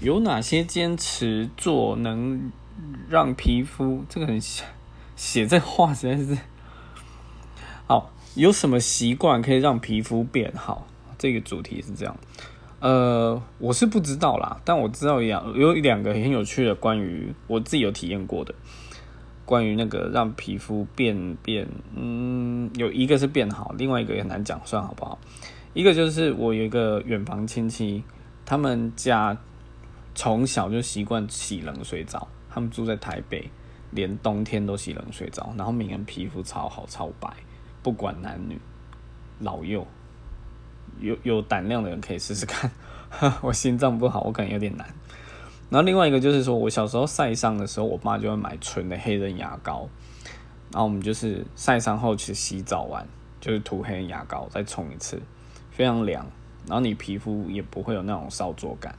有哪些坚持做能让皮肤这个很写这话实在是好？有什么习惯可以让皮肤变好？这个主题是这样。呃，我是不知道啦，但我知道两有两个很有趣的关于我自己有体验过的，关于那个让皮肤变变，嗯，有一个是变好，另外一个也很难讲，算好不好？一个就是我有一个远房亲戚，他们家从小就习惯洗冷水澡，他们住在台北，连冬天都洗冷水澡，然后每个人皮肤超好超白，不管男女老幼。有有胆量的人可以试试看，我心脏不好，我可能有点难。然后另外一个就是说，我小时候晒伤的时候，我爸就会买纯的黑人牙膏，然后我们就是晒伤后去洗澡完，就是涂黑人牙膏再冲一次，非常凉，然后你皮肤也不会有那种烧灼感。